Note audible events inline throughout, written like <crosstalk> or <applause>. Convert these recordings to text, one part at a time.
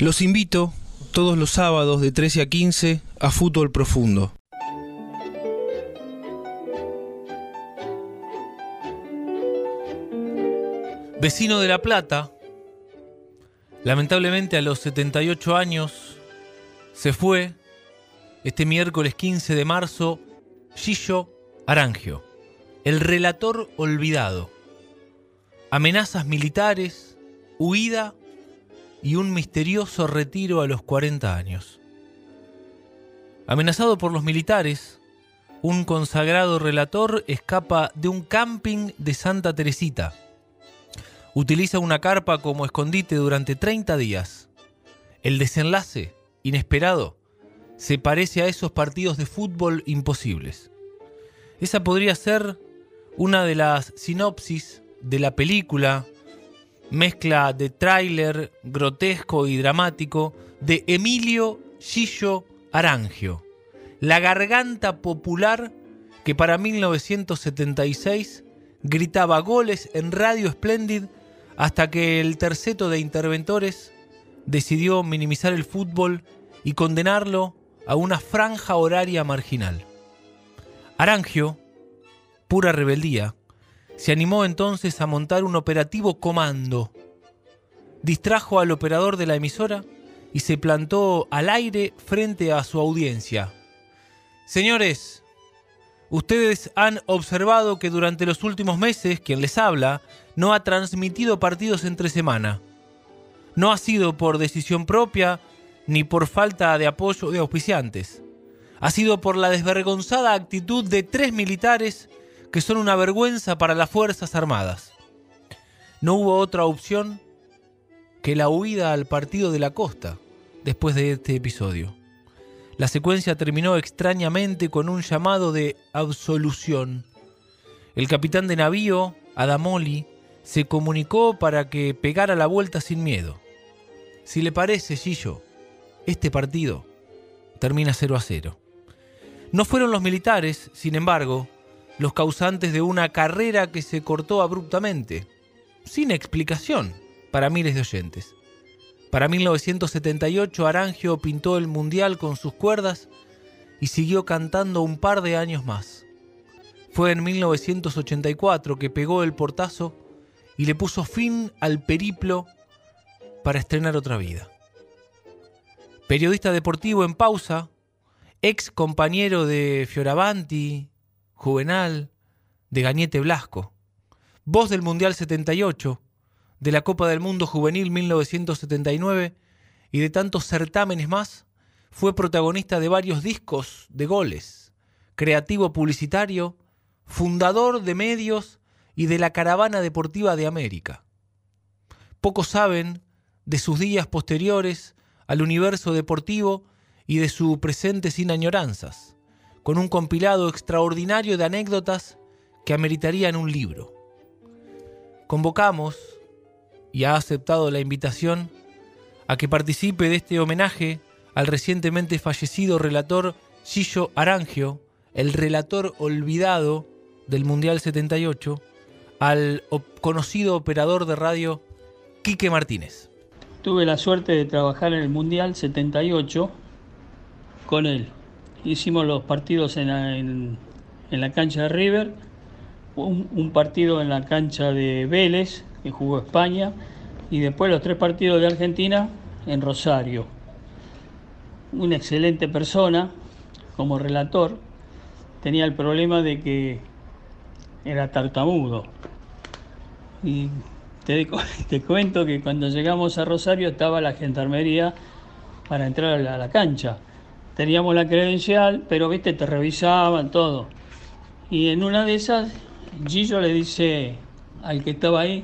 Los invito todos los sábados de 13 a 15 a Fútbol Profundo. Vecino de La Plata, lamentablemente a los 78 años, se fue este miércoles 15 de marzo Gillo Arangio, el relator olvidado. Amenazas militares, huida y un misterioso retiro a los 40 años. Amenazado por los militares, un consagrado relator escapa de un camping de Santa Teresita. Utiliza una carpa como escondite durante 30 días. El desenlace, inesperado, se parece a esos partidos de fútbol imposibles. Esa podría ser una de las sinopsis de la película, mezcla de tráiler grotesco y dramático de Emilio Gillo Arangio, la garganta popular que para 1976 gritaba goles en Radio Splendid hasta que el terceto de interventores decidió minimizar el fútbol y condenarlo a una franja horaria marginal. Arangio, pura rebeldía, se animó entonces a montar un operativo comando. Distrajo al operador de la emisora y se plantó al aire frente a su audiencia. Señores, ustedes han observado que durante los últimos meses quien les habla no ha transmitido partidos entre semana. No ha sido por decisión propia ni por falta de apoyo de auspiciantes. Ha sido por la desvergonzada actitud de tres militares que son una vergüenza para las Fuerzas Armadas. No hubo otra opción que la huida al partido de la costa después de este episodio. La secuencia terminó extrañamente con un llamado de absolución. El capitán de navío, Adamoli, se comunicó para que pegara la vuelta sin miedo. Si le parece, Gillo, este partido termina 0 a 0. No fueron los militares, sin embargo, los causantes de una carrera que se cortó abruptamente, sin explicación, para miles de oyentes. Para 1978 Arangio pintó el Mundial con sus cuerdas y siguió cantando un par de años más. Fue en 1984 que pegó el portazo y le puso fin al periplo para estrenar otra vida periodista deportivo en pausa, ex compañero de Fioravanti, Juvenal, de Gañete Blasco, voz del Mundial 78, de la Copa del Mundo Juvenil 1979 y de tantos certámenes más, fue protagonista de varios discos de goles, creativo publicitario, fundador de medios y de la Caravana Deportiva de América. Pocos saben de sus días posteriores al universo deportivo y de su presente sin añoranzas, con un compilado extraordinario de anécdotas que ameritarían un libro. Convocamos, y ha aceptado la invitación, a que participe de este homenaje al recientemente fallecido relator Gillo Arangio, el relator olvidado del Mundial 78, al conocido operador de radio Quique Martínez. Tuve la suerte de trabajar en el Mundial 78 con él. Hicimos los partidos en la, cancha de River, un, partido en la cancha de Vélez, que jugó España, y después los tres partidos de Argentina en Rosario. Una excelente persona como relator, tenía el problema de que era tartamudo. Y te, <laughs> cuento que cuando llegamos a Rosario estaba la gendarmería para entrar a la, cancha. Teníamos la credencial, pero viste, te revisaban todo. Y en una de esas, Gillo le dice al que estaba ahí,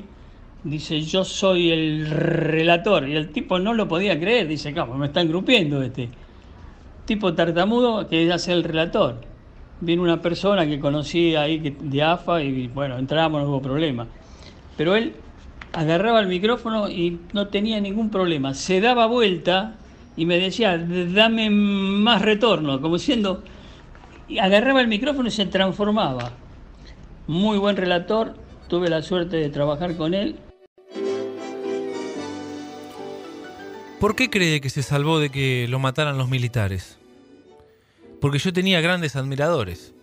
dice, yo soy el relator. Y el tipo no lo podía creer, dice, ¿cómo me están grupiendo este? Tipo tartamudo que hace el relator. Viene una persona que conocí ahí de AFA y bueno, entramos, no hubo problema. Pero él agarraba el micrófono y no tenía ningún problema. Se daba vuelta y me decía, dame más retorno, como siendo, agarraba el micrófono y se transformaba. Muy buen relator, tuve la suerte de trabajar con él. ¿Por qué cree que se salvó de que lo mataran los militares? Porque yo tenía grandes admiradores.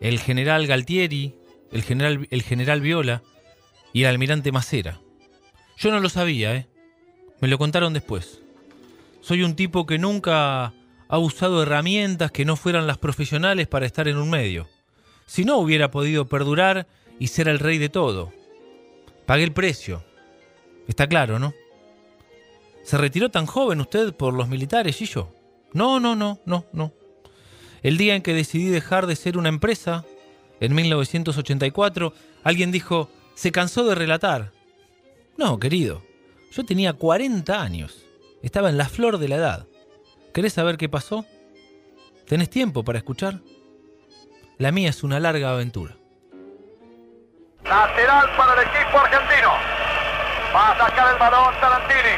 El general Galtieri, el general, el general Viola y el almirante Macera. Yo no lo sabía, ¿eh? Me lo contaron después. Soy un tipo que nunca ha usado herramientas que no fueran las profesionales para estar en un medio. Si no, hubiera podido perdurar y ser el rey de todo. Pagué el precio. Está claro, ¿no? ¿Se retiró tan joven usted por los militares y yo? No, no, no, no, no. El día en que decidí dejar de ser una empresa, en 1984, alguien dijo, se cansó de relatar. No, querido, yo tenía 40 años. Estaba en la flor de la edad. ¿Querés saber qué pasó? ¿Tenés tiempo para escuchar? La mía es una larga aventura. Lateral para el equipo argentino. Va a sacar el balón Tarantini.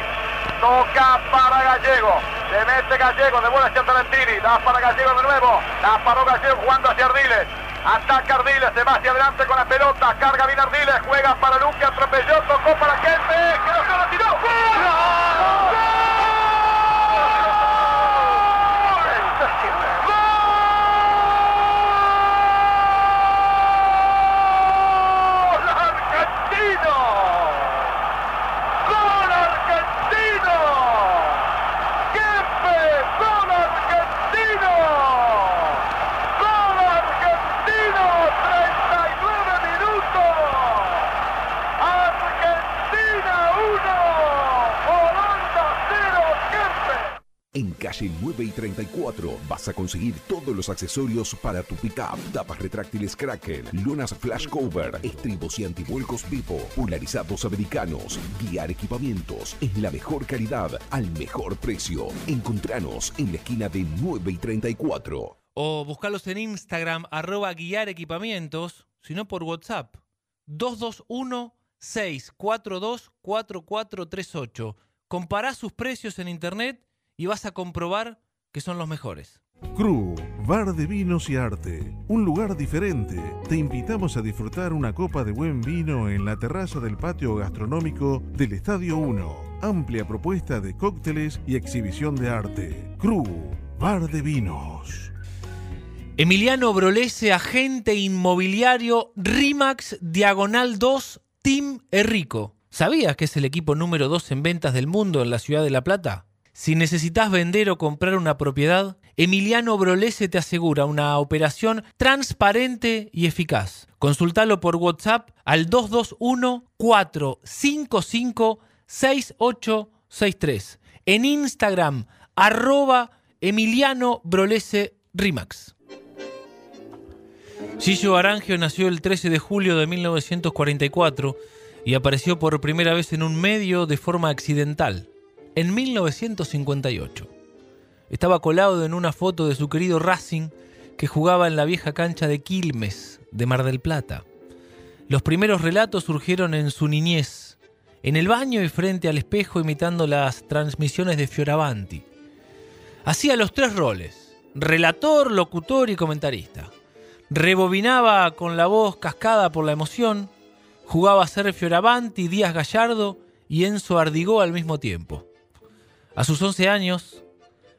Toca para Gallego. Se mete Gallego, devuelve hacia Tarantini. Da para Gallego de nuevo. La paró Gallego jugando hacia Ardiles. Ataca Ardiles, se va hacia adelante con la pelota. Carga bien Ardiles, juega para Luque, atropelló, tocó para Kempe. Que lo tiró. ¡Gol! ¡Gol argentino! ¡Gol argentino! ¡Kempe! ¡Gol argentino! ¡Gol argentino! 39 minutos. Argentina 1. Holanda 0. Kempe. En calle 9 y 34 vas a conseguir todos los accesorios para tu pickup. Tapas retráctiles Kraken, lonas flash cover, estribos y antivuelcos Vivo, polarizados americanos, guiar equipamientos en la mejor calidad al mejor precio. Encontranos en la esquina de 9 y 34. O buscarlos en Instagram, arroba guiar equipamientos, sino por WhatsApp. 221-642-4438. Compará sus precios en internet y vas a comprobar que son los mejores. Cru, bar de vinos y arte. Un lugar diferente. Te invitamos a disfrutar una copa de buen vino en la terraza del patio gastronómico del Estadio 1. Amplia propuesta de cócteles y exhibición de arte. Cru, bar de vinos. Emiliano Brolese, agente inmobiliario RIMAX Diagonal 2 Team Errico. ¿Sabías que es el equipo número 2 en ventas del mundo en la ciudad de La Plata? Si necesitas vender o comprar una propiedad, Emiliano Brolese te asegura una operación transparente y eficaz. Consultalo por WhatsApp al 221-455-6863. En Instagram, arroba Emiliano Brolese Rimax. Gillo Arangio nació el 13 de julio de 1944 y apareció por primera vez en un medio de forma accidental, en 1958. Estaba colado en una foto de su querido Racing que jugaba en la vieja cancha de Quilmes, de Mar del Plata. Los primeros relatos surgieron en su niñez, en el baño y frente al espejo imitando las transmisiones de Fioravanti. Hacía los tres roles, relator, locutor y comentarista. Rebobinaba con la voz cascada por la emoción, jugaba a ser Fioravanti, Díaz Gallardo y Enzo Ardigó al mismo tiempo. A sus 11 años,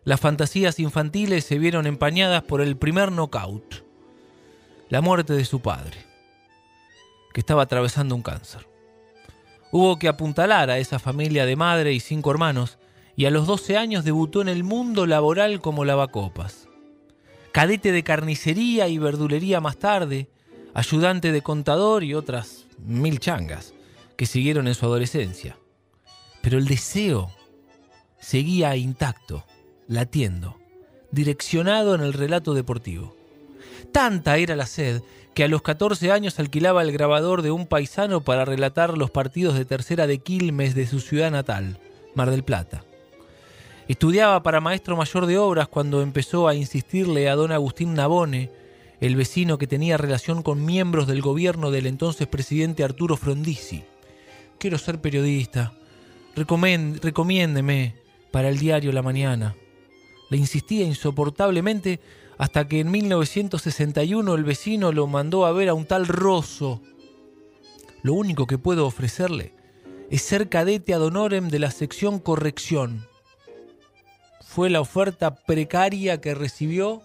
las fantasías infantiles se vieron empañadas por el primer knockout, la muerte de su padre, que estaba atravesando un cáncer. Hubo que apuntalar a esa familia de madre y cinco hermanos, y a los 12 años debutó en el mundo laboral como lavacopas. Cadete de carnicería y verdulería más tarde, ayudante de contador y otras mil changas que siguieron en su adolescencia. Pero el deseo seguía intacto, latiendo, direccionado en el relato deportivo. Tanta era la sed que a los 14 años alquilaba el grabador de un paisano para relatar los partidos de tercera de Quilmes de su ciudad natal, Mar del Plata. Estudiaba para maestro mayor de obras cuando empezó a insistirle a don Agustín Nabone, el vecino que tenía relación con miembros del gobierno del entonces presidente Arturo Frondizi. Quiero ser periodista. recomiéndeme para el diario La Mañana. Le insistía insoportablemente hasta que en 1961 el vecino lo mandó a ver a un tal Rosso. Lo único que puedo ofrecerle es ser cadete ad honorem de la sección corrección. Fue la oferta precaria que recibió,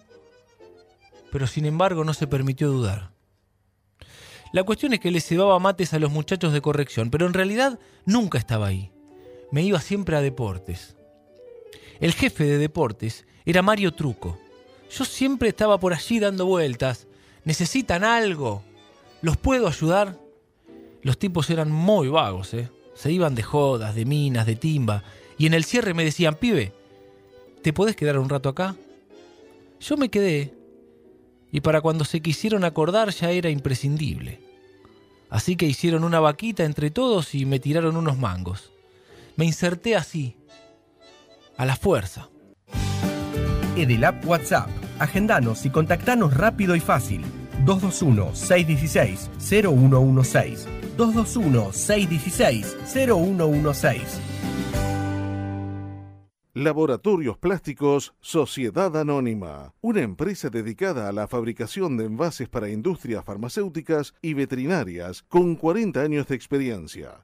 pero sin embargo no se permitió dudar. La cuestión es que le cebaba mates a los muchachos de corrección, pero en realidad nunca estaba ahí. Me iba siempre a deportes. El jefe de deportes era Mario Truco yo siempre estaba por allí dando vueltas. ¿Necesitan algo? ¿Los puedo ayudar? Los tipos eran muy vagos, ¿eh? Se iban de jodas, de minas, de timba. Y en el cierre me decían, pibe, ¿te podés quedar un rato acá? Yo me quedé. Y para cuando se quisieron acordar ya era imprescindible. Así que hicieron una vaquita entre todos y me tiraron unos mangos. Me inserté así, a la fuerza. Edelap WhatsApp. Agendanos y contactanos rápido y fácil. 221-616-0116. 221-616-0116. Laboratorios Plásticos Sociedad Anónima, una empresa dedicada a la fabricación de envases para industrias farmacéuticas y veterinarias con 40 años de experiencia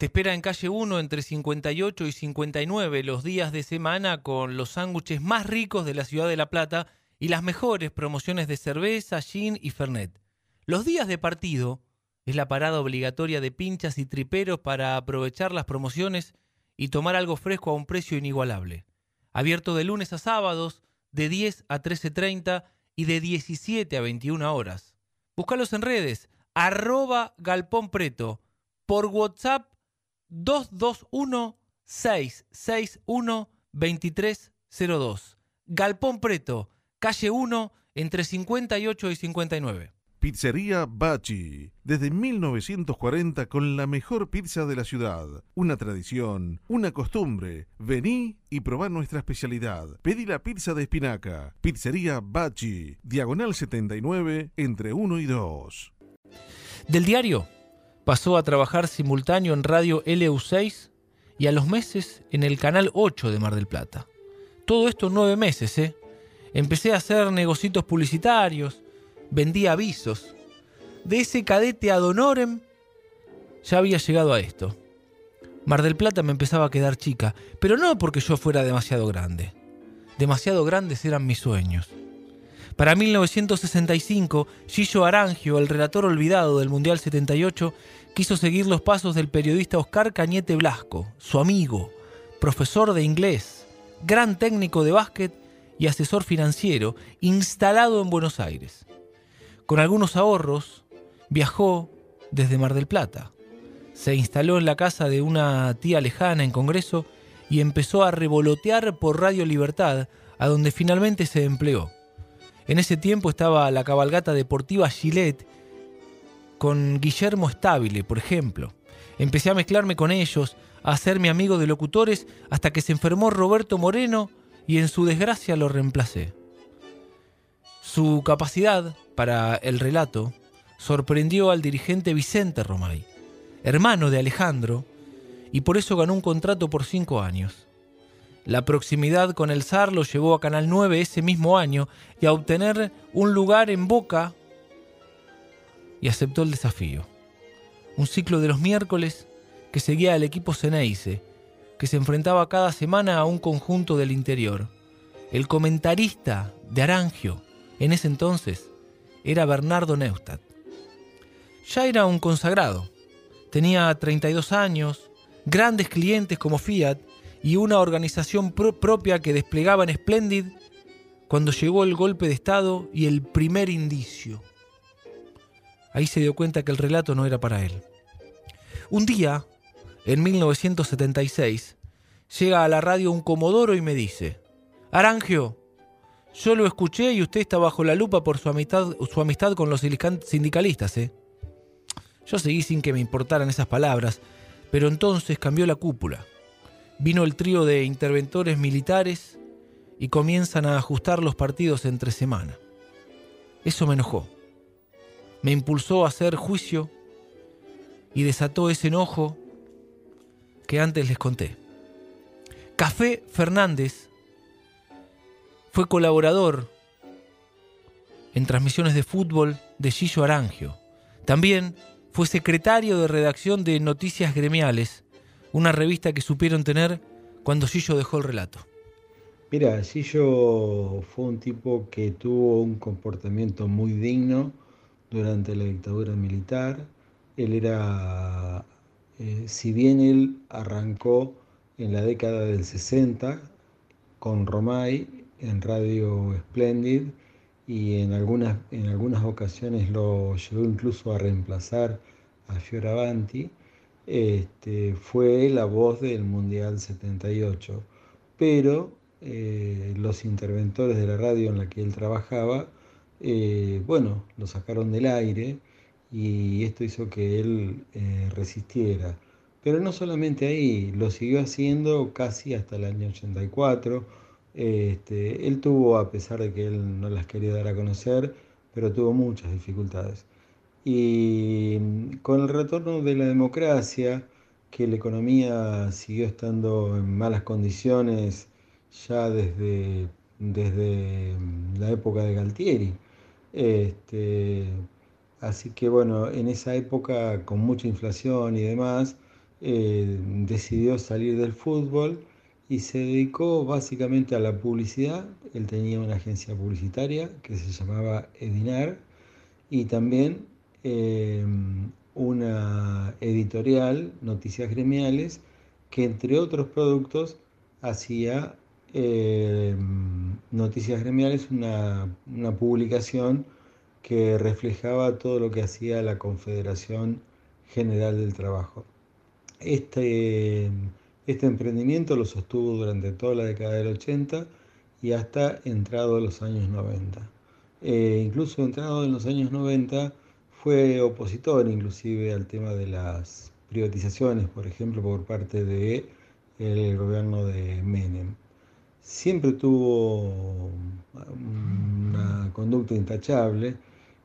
te espera en calle 1 entre 58 y 59 los días de semana con los sándwiches más ricos de la ciudad de La Plata y las mejores promociones de cerveza, gin y fernet. Los días de partido es la parada obligatoria de pinchas y triperos para aprovechar las promociones y tomar algo fresco a un precio inigualable. Abierto de lunes a sábados, de 10 a 13.30 y de 17 a 21 horas. Búscalos en redes, arroba galpón preto, por WhatsApp 221-661-2302. Galpón Preto, calle 1, entre 58 y 59. Pizzería Bachi, desde 1940 con la mejor pizza de la ciudad. Una tradición, una costumbre. Vení y probá nuestra especialidad. Pedí la pizza de espinaca. Pizzería Bachi, diagonal 79, entre 1 y 2. Del diario pasó a trabajar simultáneo en Radio LU6 y a los meses en el Canal 8 de Mar del Plata. Todo esto en nueve meses, ¿eh? Empecé a hacer negocios publicitarios, vendía avisos. De ese cadete ad honorem ya había llegado a esto. Mar del Plata me empezaba a quedar chica, pero no porque yo fuera demasiado grande. Demasiado grandes eran mis sueños. Para 1965, Gillo Arangio, el relator olvidado del Mundial 78, quiso seguir los pasos del periodista Oscar Cañete Blasco, su amigo, profesor de inglés, gran técnico de básquet y asesor financiero, instalado en Buenos Aires. Con algunos ahorros, viajó desde Mar del Plata. Se instaló en la casa de una tía lejana en Congreso y empezó a revolotear por Radio Libertad, a donde finalmente se empleó. En ese tiempo estaba la cabalgata deportiva Gillette con Guillermo Estabile, por ejemplo. Empecé a mezclarme con ellos, a hacerme amigo de locutores, hasta que se enfermó Roberto Moreno y en su desgracia lo reemplacé. Su capacidad para el relato sorprendió al dirigente Vicente Romay, hermano de Alejandro, y por eso ganó un contrato por cinco años. La proximidad con el zar lo llevó a Canal 9 ese mismo año y a obtener un lugar en Boca y aceptó el desafío. Un ciclo de los miércoles que seguía al equipo Ceneice, que se enfrentaba cada semana a un conjunto del interior. El comentarista de Arangio en ese entonces era Bernardo Neustadt. ya era un consagrado. Tenía 32 años, grandes clientes como Fiat y una organización pro- propia que desplegaba en Splendid cuando llegó el golpe de Estado y el primer indicio. Ahí se dio cuenta que el relato no era para él. Un día, en 1976, llega a la radio un comodoro y me dice, Arangio, yo lo escuché y usted está bajo la lupa por su amistad, su amistad con los sindicalistas, ¿eh? Yo seguí sin que me importaran esas palabras, pero entonces cambió la cúpula. Vino el trío de interventores militares y comienzan a ajustar los partidos entre semana. Eso me enojó. Me impulsó a hacer juicio y desató ese enojo que antes les conté. Café Fernández fue colaborador en transmisiones de fútbol de Gillo Arangio. También fue secretario de redacción de Noticias Gremiales, una revista que supieron tener cuando Gillo dejó el relato. Mira, Gillo fue un tipo que tuvo un comportamiento muy digno durante la dictadura militar. Él era, eh, si bien él arrancó en la década del 60 con Romay en Radio Splendid y en algunas, en algunas ocasiones lo llegó incluso a reemplazar a Fioravanti, este, fue la voz del Mundial 78. Pero eh, los interventores de la radio en la que él trabajaba, eh, bueno, lo sacaron del aire y esto hizo que él eh, resistiera. Pero no solamente ahí, lo siguió haciendo casi hasta el año 84. Este, él tuvo, a pesar de que él no las quería dar a conocer, pero tuvo muchas dificultades. Y mm, con el retorno de la democracia, que la economía siguió estando en malas condiciones ya desde, desde mm, la época de Galtieri. Este, así que bueno, en esa época con mucha inflación y demás, eh, decidió salir del fútbol y se dedicó básicamente a la publicidad. Él tenía una agencia publicitaria que se llamaba Edinar y también eh, una editorial, Noticias Gremiales, que entre otros productos hacía eh, Noticias Gremiales, una, una publicación que reflejaba todo lo que hacía la Confederación General del Trabajo. Este, este emprendimiento lo sostuvo durante toda la década del 80 y hasta entrado a los años 90. Eh, incluso entrado en los años 90 fue opositor inclusive al tema de las privatizaciones, por ejemplo, por parte del el gobierno de Menem. Siempre tuvo una conducta intachable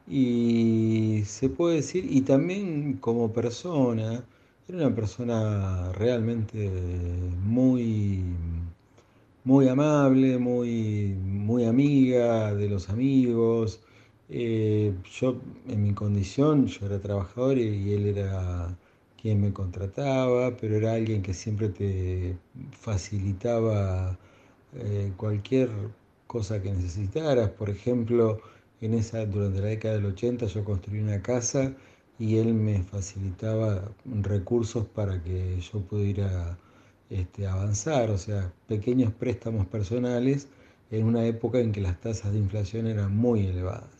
y se puede decir, y también como persona, era una persona realmente muy, muy amable, muy, muy amiga de los amigos. Eh, yo, en mi condición, yo era trabajador y, él era quien me contrataba, pero era alguien que siempre te facilitaba eh, cualquier cosa que necesitaras. Por ejemplo, en esa, durante la década del 80 yo construí una casa y él me facilitaba recursos para que yo pudiera este, avanzar, o sea, pequeños préstamos personales en una época en que las tasas de inflación eran muy elevadas.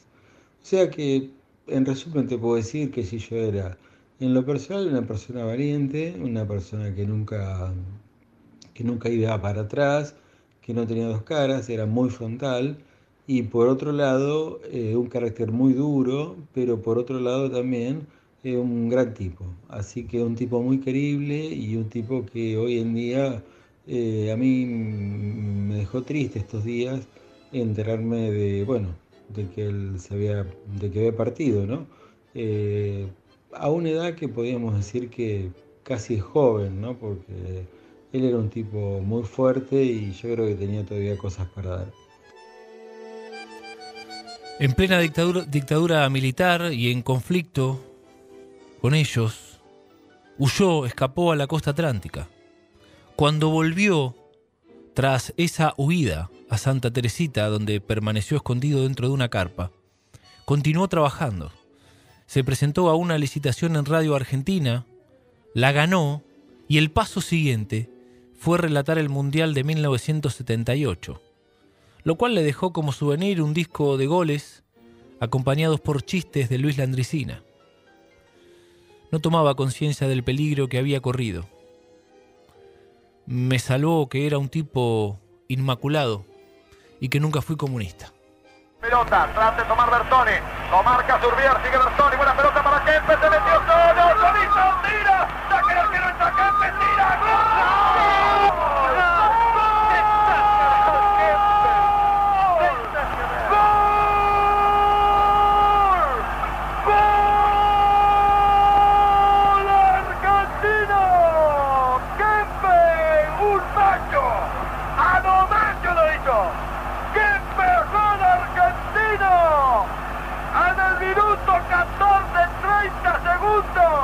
Sea que, en resumen, te puedo decir que si yo era, en lo personal, una persona valiente, una persona que nunca, que nunca iba para atrás, que no tenía dos caras, era muy frontal, y por otro lado, eh, un carácter muy duro, pero por otro lado también eh, un gran tipo. Así que un tipo muy querible y un tipo que hoy en día eh, a mí me dejó triste estos días enterarme de, bueno, de que él se había, de que había partido, ¿no? Eh, a una edad que podríamos decir que casi es joven, ¿no? Porque él era un tipo muy fuerte y yo creo que tenía todavía cosas para dar. En plena dictadura, dictadura militar y en conflicto con ellos, huyó, escapó a la costa atlántica. Cuando volvió, tras esa huida a Santa Teresita, donde permaneció escondido dentro de una carpa, continuó trabajando. Se presentó a una licitación en Radio Argentina, la ganó y el paso siguiente fue relatar el Mundial de 1978, lo cual le dejó como souvenir un disco de goles acompañados por chistes de Luis Landricina. No tomaba conciencia del peligro que había corrido. Me salvó que era un tipo inmaculado y que nunca fui comunista. Pelota, trata de tomar Bertoni. Lo marca Surbier, sigue Bertoni. Buena pelota para Kempe, se metió solo. Solito, tira. Saca el arquero, está Kempe, tira. ¡Gol! ¡Gol argentino! ¡Kempe! ¡Un macho! ¡A lo macho lo hizo! ¡Kempe gol argentino! En el minuto 14, 30 segundos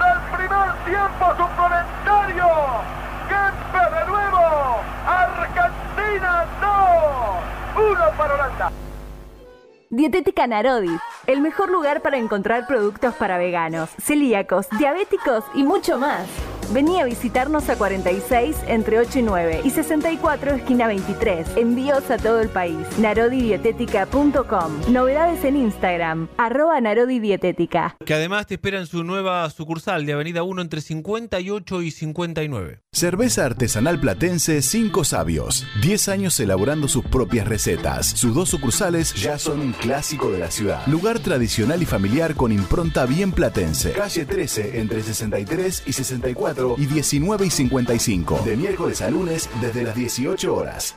del primer tiempo suplementario. ¡Kempe de nuevo! ¡Argentina 2! ¡Uno para Holanda! Dietética Narodi, el mejor lugar para encontrar productos para veganos, celíacos, diabéticos y mucho más. Vení a visitarnos a 46 entre 8 y 9 y 64 esquina 23. Envíos a todo el país. Narodidietética.com. Novedades en Instagram, arroba Narodidietética. Que además te espera en su nueva sucursal de Avenida 1 entre 58 y 59. Cerveza artesanal platense Cinco Sabios. 10 años elaborando sus propias recetas. Sus dos sucursales ya son un clásico de la ciudad. Lugar tradicional y familiar con impronta bien platense. Calle 13 entre 63 y 64 y 19 y 55. De miércoles a lunes desde las 18 horas.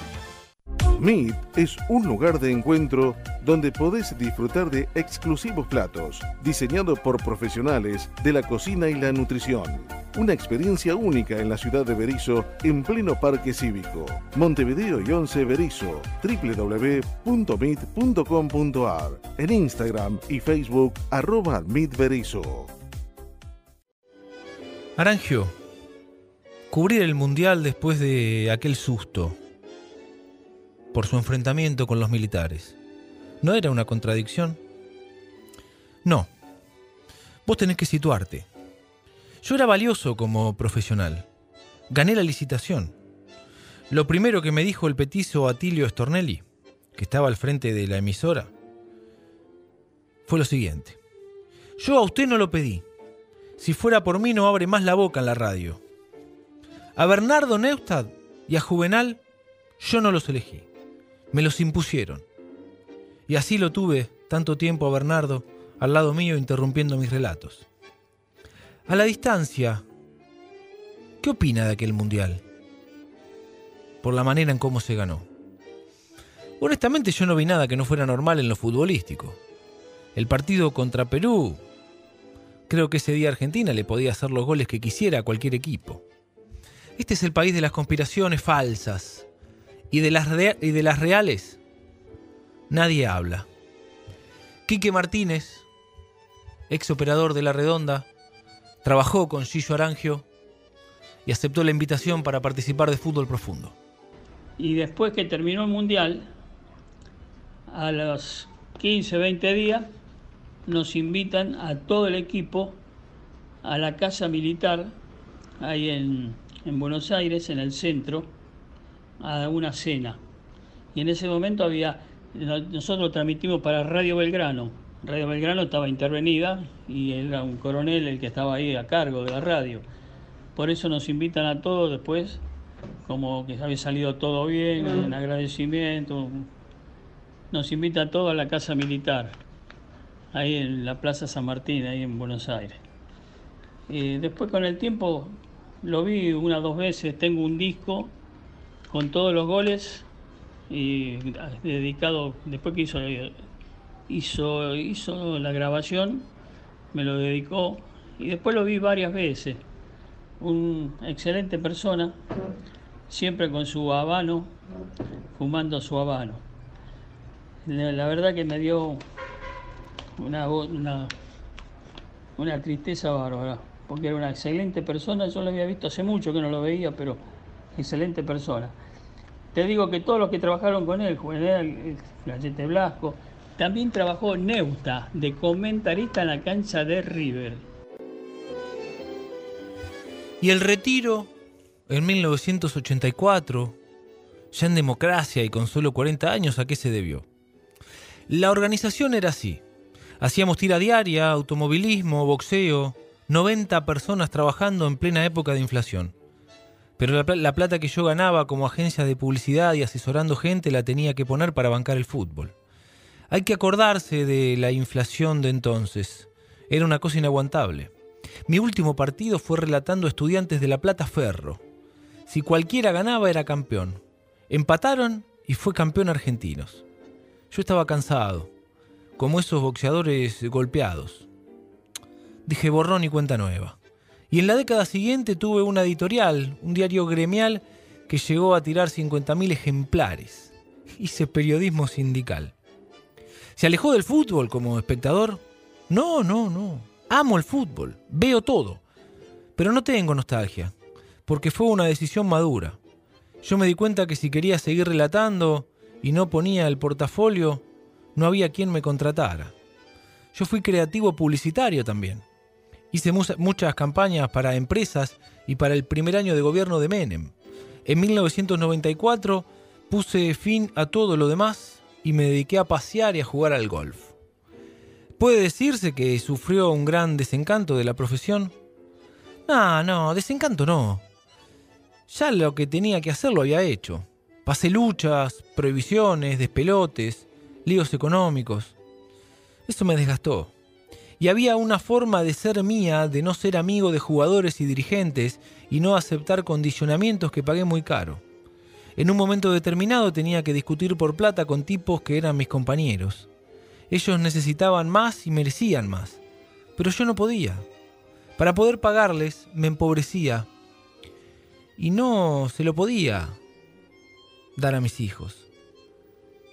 Meet es un lugar de encuentro donde podés disfrutar de exclusivos platos, diseñados por profesionales de la cocina y la nutrición. Una experiencia única en la ciudad de Berizo, en pleno parque cívico. Montevideo y 11 Berizo, www.meet.com.ar. En Instagram y Facebook, arroba Meet Berizo. Arangio, cubrir el Mundial después de aquel susto por su enfrentamiento con los militares. ¿No era una contradicción? No. Vos tenés que situarte. Yo era valioso como profesional. Gané la licitación. Lo primero que me dijo el petizo Atilio Stornelli, que estaba al frente de la emisora, fue lo siguiente. Yo a usted no lo pedí. Si fuera por mí no abre más la boca en la radio. A Bernardo Neustadt y a Juvenal yo no los elegí. Me los impusieron. Y así lo tuve tanto tiempo a Bernardo al lado mío interrumpiendo mis relatos. A la distancia, ¿qué opina de aquel mundial? Por la manera en cómo se ganó. Honestamente yo no vi nada que no fuera normal en lo futbolístico. El partido contra Perú, creo que ese día Argentina le podía hacer los goles que quisiera a cualquier equipo. Este es el país de las conspiraciones falsas, y de las, y de las reales nadie habla. Quique Martínez, ex operador de La Redonda, trabajó con Gillo Arangio y aceptó la invitación para participar de fútbol profundo. Y después que terminó el Mundial, a los 15, 20 días, nos invitan a todo el equipo a la casa militar, ahí en, en Buenos Aires, en el centro, a una cena. Y en ese momento había, nosotros transmitimos para Radio Belgrano. Radio Belgrano estaba intervenida y era un coronel el que estaba ahí a cargo de la radio. Por eso nos invitan a todos después, como que había salido todo bien, en agradecimiento. Nos invita a todos a la casa militar, ahí en la Plaza San Martín, ahí en Buenos Aires. Y después con el tiempo lo vi una o dos veces, tengo un disco con todos los goles y dedicado, después que hizo, hizo, hizo la grabación, me lo dedicó y después lo vi varias veces. Un excelente persona, siempre con su habano, fumando su habano. La verdad que me dio una, una, una tristeza bárbara, porque era una excelente persona, yo lo había visto hace mucho que no lo veía, pero excelente persona. Te digo que todos los que trabajaron con él, Juvenal, Gallete Blasco, también trabajó Neuta, de comentarista en la cancha de River. Y el retiro, en 1984, ya en democracia y con solo 40 años, ¿a qué se debió? La organización era así. Hacíamos tira diaria, automovilismo, boxeo, 90 personas trabajando en plena época de inflación. Pero la, pla- la plata que yo ganaba como agencia de publicidad y asesorando gente la tenía que poner para bancar el fútbol. Hay que acordarse de la inflación de entonces. Era una cosa inaguantable. Mi último partido fue relatando Estudiantes de La Plata Ferro. Si cualquiera ganaba era campeón. Empataron y fue campeón argentinos. Yo estaba cansado, como esos boxeadores golpeados. Dije borrón y cuenta nueva. Y en la década siguiente tuve una editorial, un diario gremial que llegó a tirar 50.000 ejemplares. Hice periodismo sindical. ¿Se alejó del fútbol como espectador? No, no, no. Amo el fútbol, veo todo. Pero no tengo nostalgia, porque fue una decisión madura. Yo me di cuenta que si quería seguir relatando y no ponía el portafolio, no había quien me contratara. Yo fui creativo publicitario también. Hice muchas campañas para empresas y para el primer año de gobierno de Menem. En 1994 puse fin a todo lo demás y me dediqué a pasear y a jugar al golf. ¿Puede decirse que sufrió un gran desencanto de la profesión? No, no, desencanto no. Ya lo que tenía que hacer lo había hecho. Pasé luchas, prohibiciones, despelotes, líos económicos. Eso me desgastó. Y había una forma de ser mía, de no ser amigo de jugadores y dirigentes y no aceptar condicionamientos que pagué muy caro. En un momento determinado tenía que discutir por plata con tipos que eran mis compañeros. Ellos necesitaban más y merecían más, pero yo no podía. Para poder pagarles me empobrecía y no se lo podía dar a mis hijos.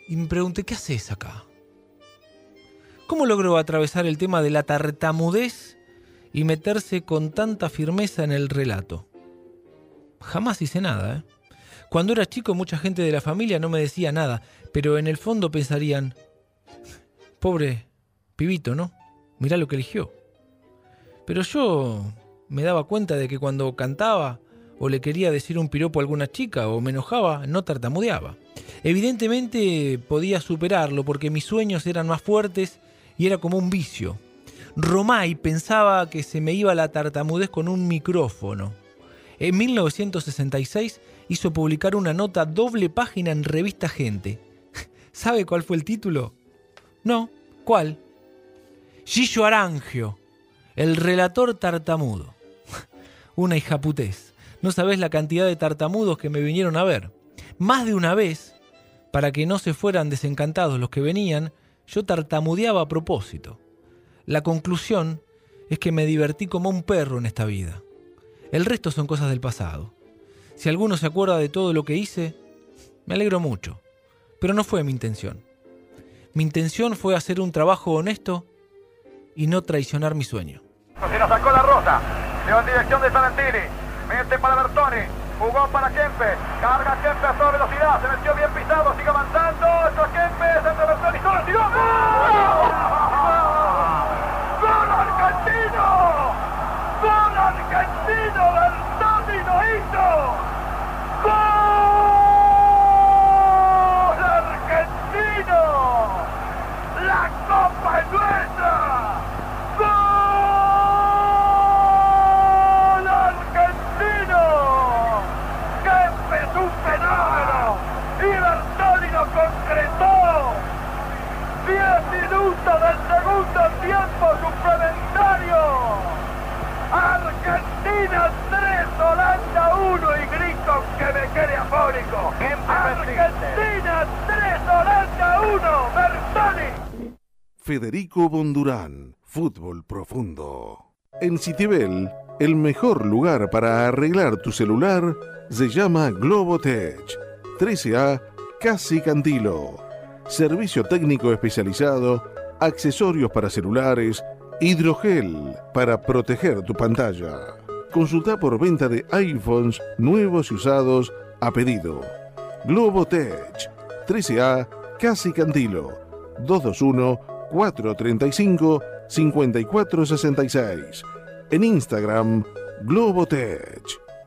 Y me pregunté, ¿qué haces acá? ¿Cómo logró atravesar el tema de la tartamudez y meterse con tanta firmeza en el relato? Jamás hice nada, ¿eh? Cuando era chico mucha gente de la familia no me decía nada, pero en el fondo pensarían, pobre pibito, ¿no? Mirá lo que eligió. Pero yo me daba cuenta de que cuando cantaba o le quería decir un piropo a alguna chica o me enojaba, no tartamudeaba. Evidentemente podía superarlo porque mis sueños eran más fuertes y era como un vicio. Romay pensaba que se me iba la tartamudez con un micrófono. En 1966 hizo publicar una nota doble página en Revista Gente. <laughs> ¿Sabe cuál fue el título? No, ¿cuál? Gillo Arangio, el relator tartamudo. <laughs> Una hijaputés. No sabés la cantidad de tartamudos que me vinieron a ver. Más de una vez, para que no se fueran desencantados los que venían, yo tartamudeaba a propósito. La conclusión es que me divertí como un perro en esta vida. El resto son cosas del pasado. Si alguno se acuerda de todo lo que hice, me alegro mucho. Pero no fue mi intención. Mi intención fue hacer un trabajo honesto y no traicionar mi sueño. Se la sacó la rosa. Se va en dirección de Salentini. Mete para Bertoni. Jugó para Kempes. Carga Kempes a toda velocidad. Se metió bien pisado. Sigue avanzando. Entra Kempes. Entra Bertoni. ¡Solo tiró! ¡Gol! ¡Gol argentino! ¡Gol argentino! Bertoni lo hizo. ¡Gol argentino! ¡La copa es nuestra! ¡Gol argentino! ¡Kempes es un fenómeno! ¡Y Bertoni lo concretó! ¡Diez minutos del segundo tiempo suplementario! Argentina 3, Holanda 1 y grito que me quede afónico. Argentina 3, Holanda 1, Bertoni. Federico Bondurán, Fútbol Profundo. En Citibel El mejor lugar para arreglar tu celular se llama Globotech. 13A Casi Cantilo. Servicio técnico especializado, accesorios para celulares, hidrogel para proteger tu pantalla. Consulta por venta de iPhones nuevos y usados a pedido. Globotech. 13A Casi Cantilo. 221-435-5466. En Instagram, Globotech.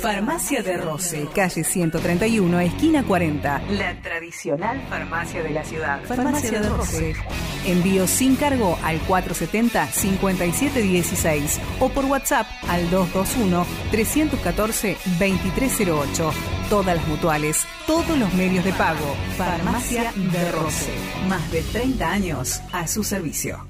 Farmacia de Roce, calle 131, esquina 40. La tradicional farmacia de la ciudad. Farmacia de Roce. Envío sin cargo al 470-5716 o por WhatsApp al 221-314-2308. Todas las mutuales, todos los medios de pago. Farmacia de Roce. Más de 30 años a su servicio.